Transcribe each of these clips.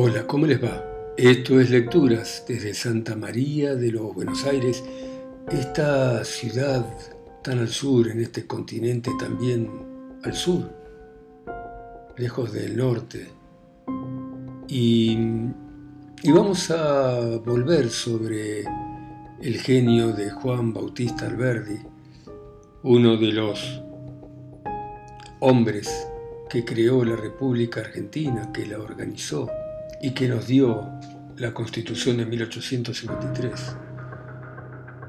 Hola, ¿cómo les va? Esto es Lecturas desde Santa María de los Buenos Aires, esta ciudad tan al sur, en este continente también al sur, lejos del norte. Y, y vamos a volver sobre el genio de Juan Bautista Alberdi, uno de los hombres que creó la República Argentina, que la organizó y que nos dio la Constitución de 1853.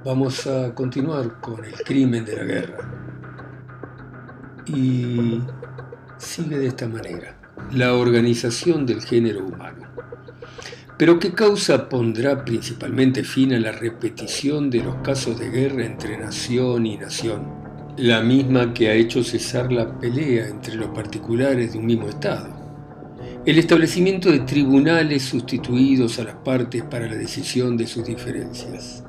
Vamos a continuar con el crimen de la guerra. Y sigue de esta manera. La organización del género humano. Pero ¿qué causa pondrá principalmente fin a la repetición de los casos de guerra entre nación y nación? La misma que ha hecho cesar la pelea entre los particulares de un mismo Estado el establecimiento de tribunales sustituidos a las partes para la decisión de sus diferencias.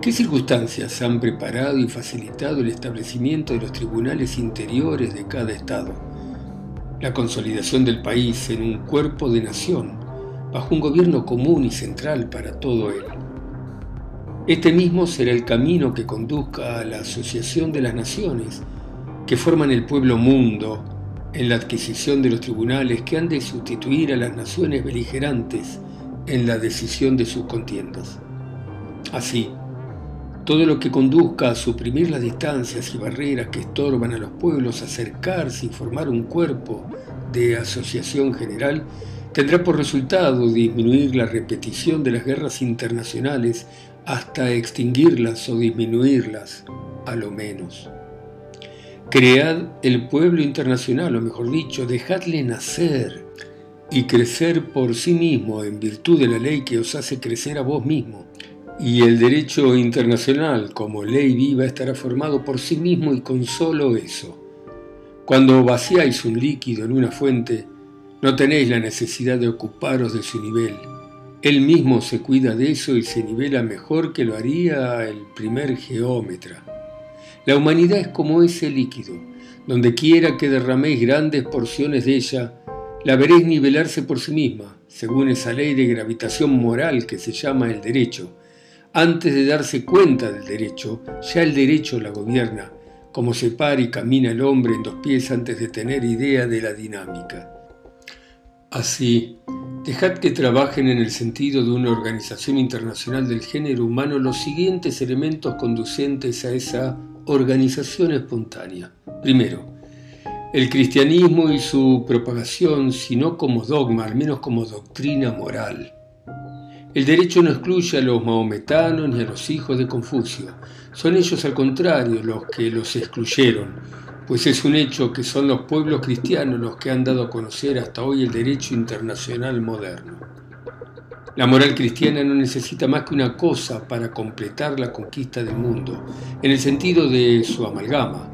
¿Qué circunstancias han preparado y facilitado el establecimiento de los tribunales interiores de cada Estado? La consolidación del país en un cuerpo de nación, bajo un gobierno común y central para todo él. Este mismo será el camino que conduzca a la asociación de las naciones que forman el pueblo mundo en la adquisición de los tribunales que han de sustituir a las naciones beligerantes en la decisión de sus contiendas. Así, todo lo que conduzca a suprimir las distancias y barreras que estorban a los pueblos a acercarse y formar un cuerpo de asociación general tendrá por resultado disminuir la repetición de las guerras internacionales hasta extinguirlas o disminuirlas a lo menos. Cread el pueblo internacional, o mejor dicho, dejadle nacer y crecer por sí mismo en virtud de la ley que os hace crecer a vos mismo. Y el derecho internacional como ley viva estará formado por sí mismo y con solo eso. Cuando vaciáis un líquido en una fuente, no tenéis la necesidad de ocuparos de su nivel. Él mismo se cuida de eso y se nivela mejor que lo haría el primer geómetra. La humanidad es como ese líquido. Donde quiera que derraméis grandes porciones de ella, la veréis nivelarse por sí misma, según esa ley de gravitación moral que se llama el derecho. Antes de darse cuenta del derecho, ya el derecho la gobierna, como se para y camina el hombre en dos pies antes de tener idea de la dinámica. Así, dejad que trabajen en el sentido de una organización internacional del género humano los siguientes elementos conducentes a esa organización espontánea. Primero, el cristianismo y su propagación, sino como dogma, al menos como doctrina moral. El derecho no excluye a los maometanos ni a los hijos de Confucio. Son ellos al contrario los que los excluyeron, pues es un hecho que son los pueblos cristianos los que han dado a conocer hasta hoy el derecho internacional moderno. La moral cristiana no necesita más que una cosa para completar la conquista del mundo, en el sentido de su amalgama,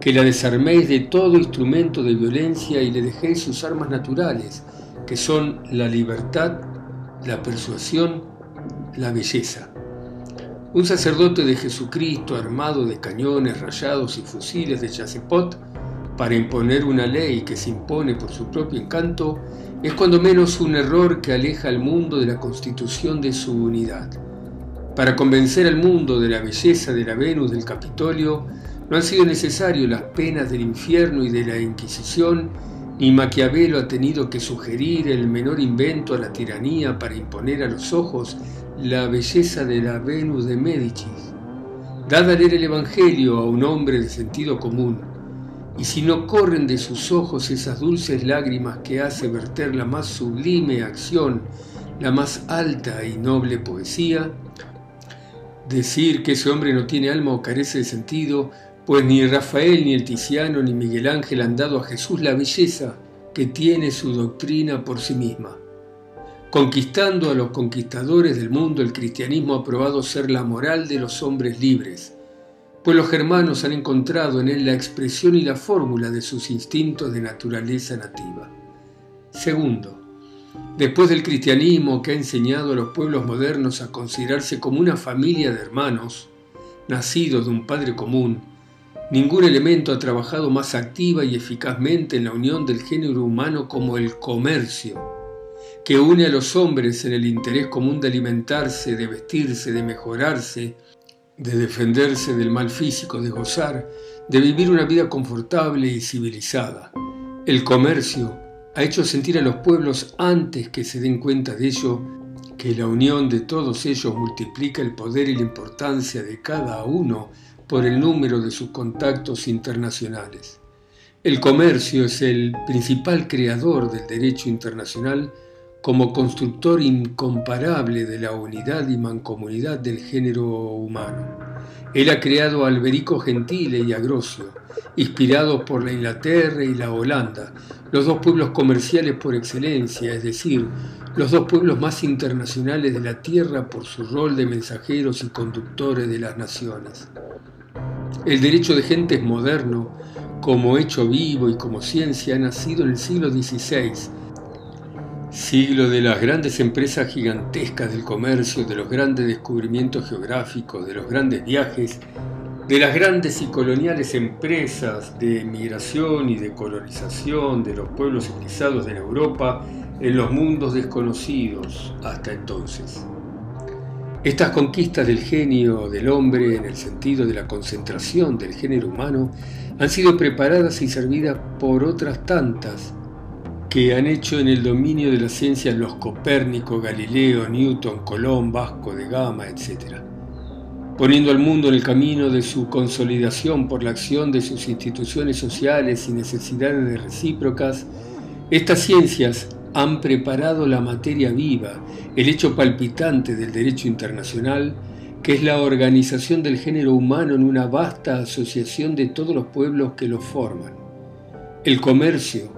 que la desarméis de todo instrumento de violencia y le dejéis sus armas naturales, que son la libertad, la persuasión, la belleza. Un sacerdote de Jesucristo armado de cañones rayados y fusiles de chasepot para imponer una ley que se impone por su propio encanto es cuando menos un error que aleja al mundo de la constitución de su unidad. Para convencer al mundo de la belleza de la Venus del Capitolio, no han sido necesarias las penas del infierno y de la Inquisición, ni Maquiavelo ha tenido que sugerir el menor invento a la tiranía para imponer a los ojos la belleza de la Venus de Médicis. Dad a leer el Evangelio a un hombre de sentido común, y si no corren de sus ojos esas dulces lágrimas que hace verter la más sublime acción, la más alta y noble poesía, decir que ese hombre no tiene alma o carece de sentido, pues ni Rafael, ni el Tiziano, ni Miguel Ángel han dado a Jesús la belleza que tiene su doctrina por sí misma. Conquistando a los conquistadores del mundo, el cristianismo ha probado ser la moral de los hombres libres, pues los germanos han encontrado en él la expresión y la fórmula de sus instintos de naturaleza nativa. Segundo, después del cristianismo que ha enseñado a los pueblos modernos a considerarse como una familia de hermanos, nacidos de un padre común, ningún elemento ha trabajado más activa y eficazmente en la unión del género humano como el comercio, que une a los hombres en el interés común de alimentarse, de vestirse, de mejorarse, de defenderse del mal físico, de gozar, de vivir una vida confortable y civilizada. El comercio ha hecho sentir a los pueblos antes que se den cuenta de ello que la unión de todos ellos multiplica el poder y la importancia de cada uno por el número de sus contactos internacionales. El comercio es el principal creador del derecho internacional como constructor incomparable de la unidad y mancomunidad del género humano. Él ha creado Alberico Gentile y a Grosio, inspirados por la Inglaterra y la Holanda, los dos pueblos comerciales por excelencia, es decir, los dos pueblos más internacionales de la Tierra por su rol de mensajeros y conductores de las naciones. El derecho de gente es moderno, como hecho vivo y como ciencia, ha nacido en el siglo XVI, Siglo de las grandes empresas gigantescas del comercio, de los grandes descubrimientos geográficos, de los grandes viajes, de las grandes y coloniales empresas de migración y de colonización de los pueblos civilizados de Europa en los mundos desconocidos hasta entonces. Estas conquistas del genio del hombre en el sentido de la concentración del género humano han sido preparadas y servidas por otras tantas que han hecho en el dominio de la ciencia los Copérnico, Galileo, Newton, Colón, Vasco de Gama, etc., poniendo al mundo en el camino de su consolidación por la acción de sus instituciones sociales y necesidades de recíprocas, estas ciencias han preparado la materia viva, el hecho palpitante del derecho internacional, que es la organización del género humano en una vasta asociación de todos los pueblos que lo forman. El comercio,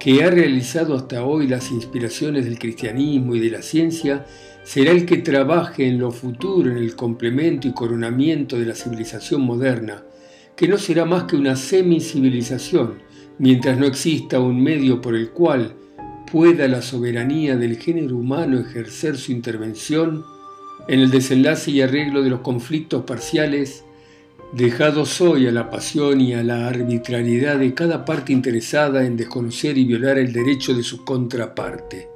que ha realizado hasta hoy las inspiraciones del cristianismo y de la ciencia, será el que trabaje en lo futuro en el complemento y coronamiento de la civilización moderna, que no será más que una semicivilización, mientras no exista un medio por el cual pueda la soberanía del género humano ejercer su intervención en el desenlace y arreglo de los conflictos parciales dejados hoy a la pasión y a la arbitrariedad de cada parte interesada en desconocer y violar el derecho de su contraparte.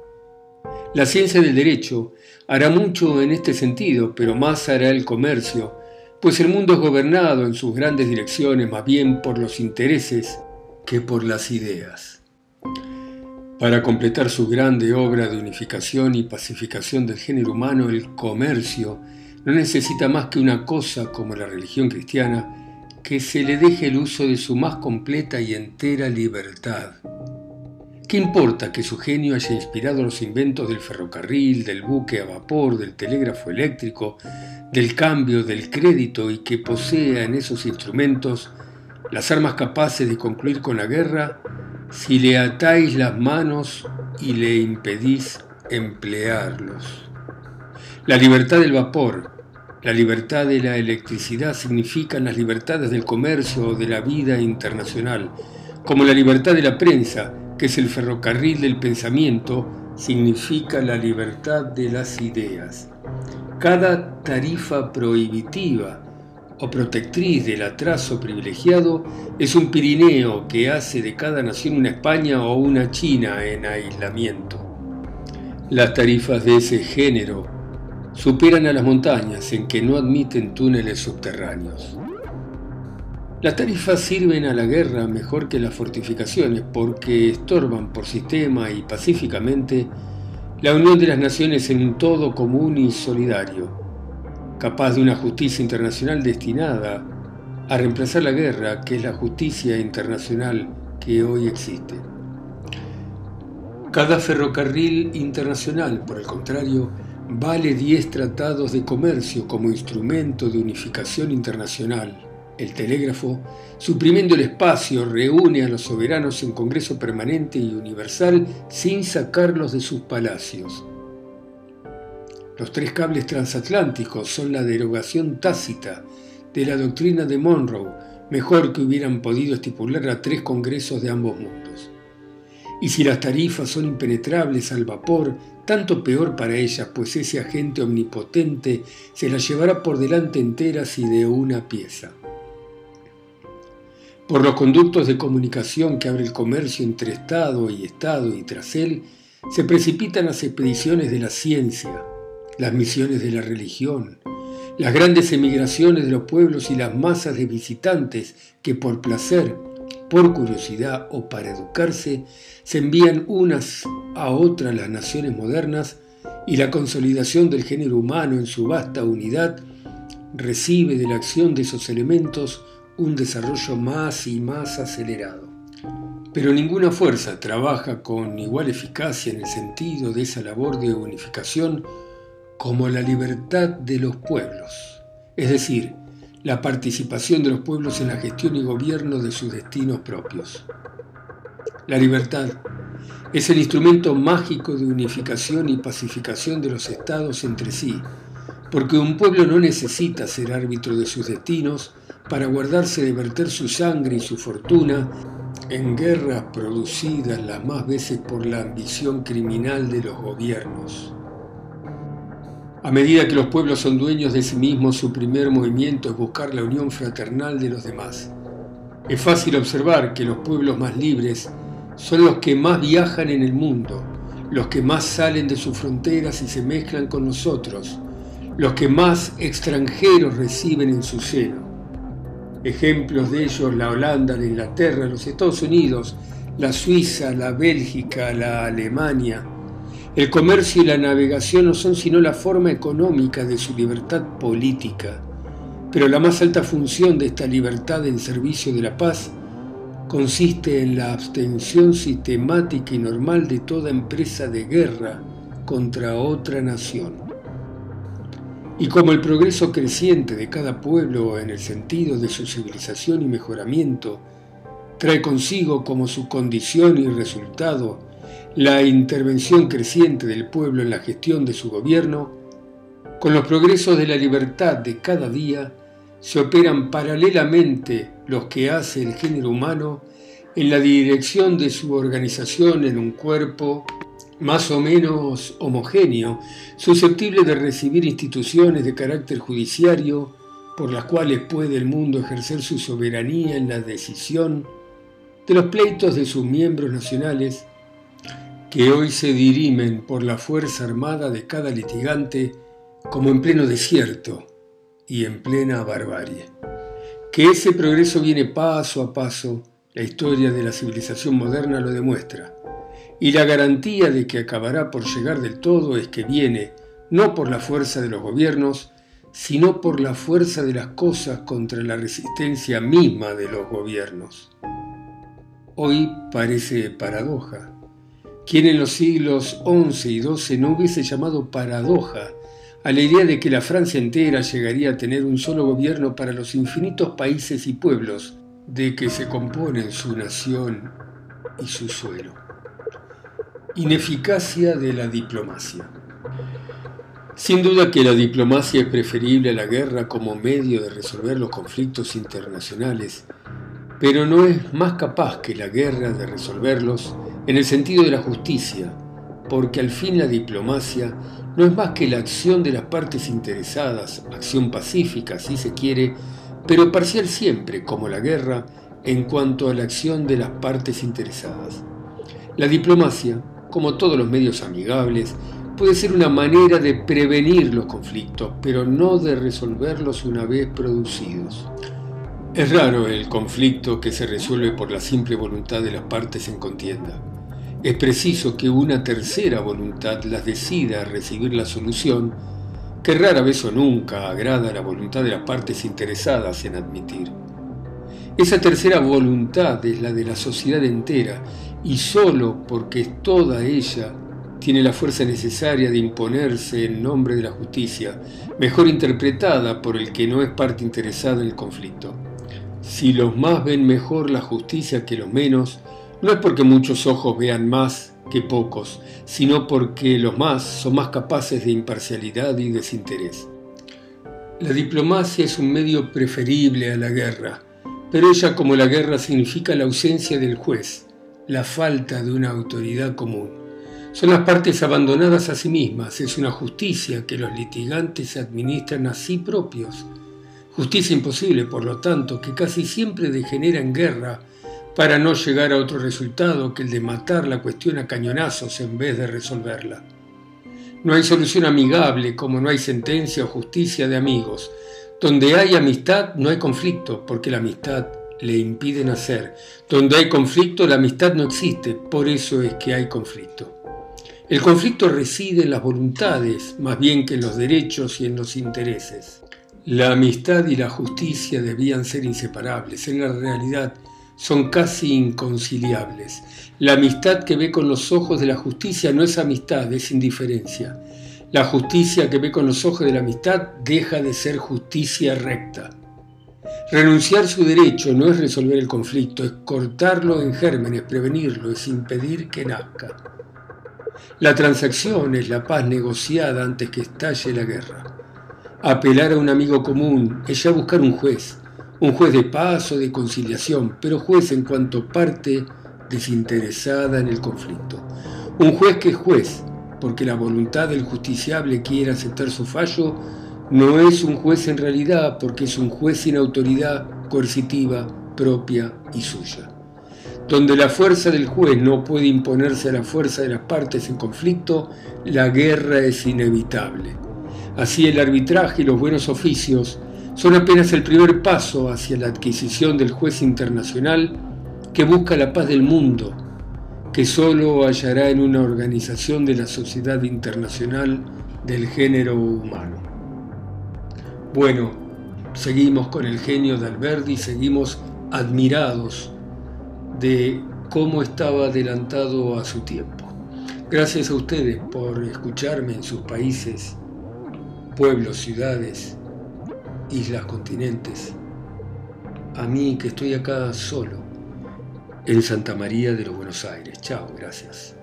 La ciencia del derecho hará mucho en este sentido, pero más hará el comercio, pues el mundo es gobernado en sus grandes direcciones más bien por los intereses que por las ideas. Para completar su grande obra de unificación y pacificación del género humano, el comercio no necesita más que una cosa como la religión cristiana, que se le deje el uso de su más completa y entera libertad. ¿Qué importa que su genio haya inspirado los inventos del ferrocarril, del buque a vapor, del telégrafo eléctrico, del cambio, del crédito y que posea en esos instrumentos las armas capaces de concluir con la guerra si le atáis las manos y le impedís emplearlos? La libertad del vapor, la libertad de la electricidad significan las libertades del comercio o de la vida internacional, como la libertad de la prensa, que es el ferrocarril del pensamiento, significa la libertad de las ideas. Cada tarifa prohibitiva o protectriz del atraso privilegiado es un Pirineo que hace de cada nación una España o una China en aislamiento. Las tarifas de ese género superan a las montañas en que no admiten túneles subterráneos. Las tarifas sirven a la guerra mejor que las fortificaciones porque estorban por sistema y pacíficamente la unión de las naciones en un todo común y solidario, capaz de una justicia internacional destinada a reemplazar la guerra, que es la justicia internacional que hoy existe. Cada ferrocarril internacional, por el contrario, vale 10 tratados de comercio como instrumento de unificación internacional. El telégrafo, suprimiendo el espacio, reúne a los soberanos en Congreso Permanente y Universal sin sacarlos de sus palacios. Los tres cables transatlánticos son la derogación tácita de la doctrina de Monroe, mejor que hubieran podido estipular a tres congresos de ambos mundos. Y si las tarifas son impenetrables al vapor, tanto peor para ellas, pues ese agente omnipotente se las llevará por delante enteras y de una pieza. Por los conductos de comunicación que abre el comercio entre Estado y Estado y tras él, se precipitan las expediciones de la ciencia, las misiones de la religión, las grandes emigraciones de los pueblos y las masas de visitantes que por placer, por curiosidad o para educarse, se envían unas a otras las naciones modernas y la consolidación del género humano en su vasta unidad recibe de la acción de esos elementos un desarrollo más y más acelerado. Pero ninguna fuerza trabaja con igual eficacia en el sentido de esa labor de unificación como la libertad de los pueblos, es decir, la participación de los pueblos en la gestión y gobierno de sus destinos propios. La libertad es el instrumento mágico de unificación y pacificación de los estados entre sí, porque un pueblo no necesita ser árbitro de sus destinos para guardarse de verter su sangre y su fortuna en guerras producidas las más veces por la ambición criminal de los gobiernos. A medida que los pueblos son dueños de sí mismos, su primer movimiento es buscar la unión fraternal de los demás. Es fácil observar que los pueblos más libres son los que más viajan en el mundo, los que más salen de sus fronteras y se mezclan con nosotros, los que más extranjeros reciben en su seno. Ejemplos de ellos la Holanda, la Inglaterra, los Estados Unidos, la Suiza, la Bélgica, la Alemania, el comercio y la navegación no son sino la forma económica de su libertad política, pero la más alta función de esta libertad en servicio de la paz consiste en la abstención sistemática y normal de toda empresa de guerra contra otra nación. Y como el progreso creciente de cada pueblo en el sentido de su civilización y mejoramiento trae consigo como su condición y resultado la intervención creciente del pueblo en la gestión de su gobierno, con los progresos de la libertad de cada día, se operan paralelamente los que hace el género humano en la dirección de su organización en un cuerpo más o menos homogéneo, susceptible de recibir instituciones de carácter judiciario por las cuales puede el mundo ejercer su soberanía en la decisión de los pleitos de sus miembros nacionales que hoy se dirimen por la fuerza armada de cada litigante como en pleno desierto y en plena barbarie. Que ese progreso viene paso a paso, la historia de la civilización moderna lo demuestra, y la garantía de que acabará por llegar del todo es que viene no por la fuerza de los gobiernos, sino por la fuerza de las cosas contra la resistencia misma de los gobiernos. Hoy parece paradoja, quien en los siglos XI y XII no hubiese llamado paradoja a la idea de que la Francia entera llegaría a tener un solo gobierno para los infinitos países y pueblos de que se componen su nación y su suelo. Ineficacia de la diplomacia. Sin duda que la diplomacia es preferible a la guerra como medio de resolver los conflictos internacionales, pero no es más capaz que la guerra de resolverlos en el sentido de la justicia, porque al fin la diplomacia no es más que la acción de las partes interesadas, acción pacífica si se quiere, pero parcial siempre, como la guerra, en cuanto a la acción de las partes interesadas. La diplomacia, como todos los medios amigables, puede ser una manera de prevenir los conflictos, pero no de resolverlos una vez producidos. Es raro el conflicto que se resuelve por la simple voluntad de las partes en contienda. Es preciso que una tercera voluntad las decida a recibir la solución, que rara vez o nunca agrada la voluntad de las partes interesadas en admitir. Esa tercera voluntad es la de la sociedad entera y sólo porque toda ella tiene la fuerza necesaria de imponerse en nombre de la justicia, mejor interpretada por el que no es parte interesada en el conflicto. Si los más ven mejor la justicia que los menos, no es porque muchos ojos vean más que pocos, sino porque los más son más capaces de imparcialidad y desinterés. La diplomacia es un medio preferible a la guerra, pero ella como la guerra significa la ausencia del juez, la falta de una autoridad común. Son las partes abandonadas a sí mismas, es una justicia que los litigantes administran a sí propios. Justicia imposible, por lo tanto, que casi siempre degenera en guerra para no llegar a otro resultado que el de matar la cuestión a cañonazos en vez de resolverla. No hay solución amigable como no hay sentencia o justicia de amigos. Donde hay amistad no hay conflicto, porque la amistad le impide nacer. Donde hay conflicto la amistad no existe, por eso es que hay conflicto. El conflicto reside en las voluntades más bien que en los derechos y en los intereses. La amistad y la justicia debían ser inseparables. En la realidad, son casi inconciliables. La amistad que ve con los ojos de la justicia no es amistad, es indiferencia. La justicia que ve con los ojos de la amistad deja de ser justicia recta. Renunciar su derecho no es resolver el conflicto, es cortarlo en gérmenes, prevenirlo, es impedir que nazca. La transacción es la paz negociada antes que estalle la guerra. Apelar a un amigo común es ya buscar un juez, un juez de paz o de conciliación, pero juez en cuanto parte desinteresada en el conflicto. Un juez que es juez, porque la voluntad del justiciable quiere aceptar su fallo, no es un juez en realidad, porque es un juez sin autoridad coercitiva propia y suya. Donde la fuerza del juez no puede imponerse a la fuerza de las partes en conflicto, la guerra es inevitable. Así el arbitraje y los buenos oficios son apenas el primer paso hacia la adquisición del juez internacional que busca la paz del mundo, que solo hallará en una organización de la sociedad internacional del género humano. Bueno, seguimos con el genio de Alberti, seguimos admirados de cómo estaba adelantado a su tiempo. Gracias a ustedes por escucharme en sus países, pueblos, ciudades, islas, continentes. A mí que estoy acá solo, en Santa María de los Buenos Aires. Chao, gracias.